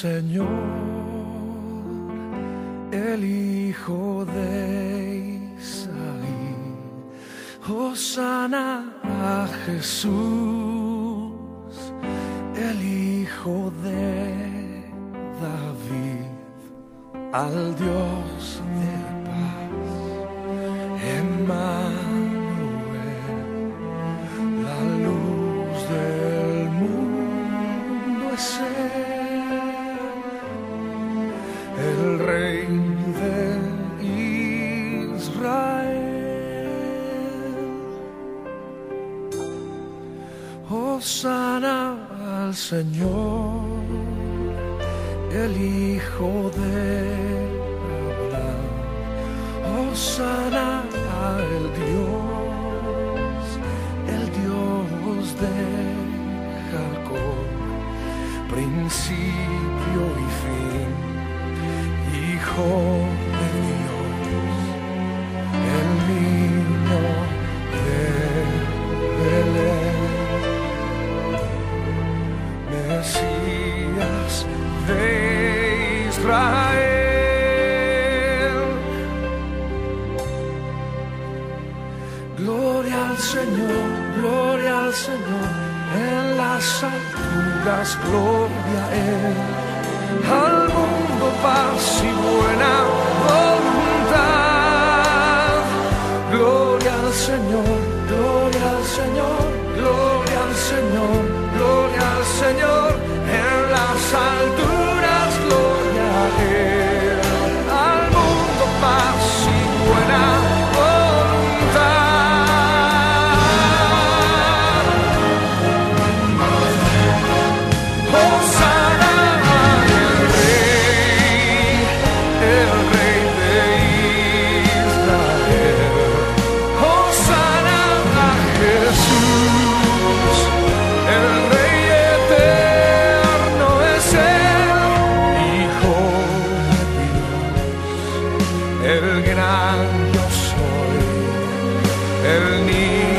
Señor, el Hijo de Isaí. Hosanna a Jesús, el Hijo de David, al Dios de paz. Emmanuel, Hosanna al Señor, el Hijo de Abraham. Hosanna al Dios, el Dios de Jacob, principio y fin, Hijo de Dios, Gloria al Señor, gloria al Señor, en las alturas, gloria a Él. Al mundo paz y buena voluntad. Gloria al Señor, gloria al Señor, gloria al Señor yo soy el niño.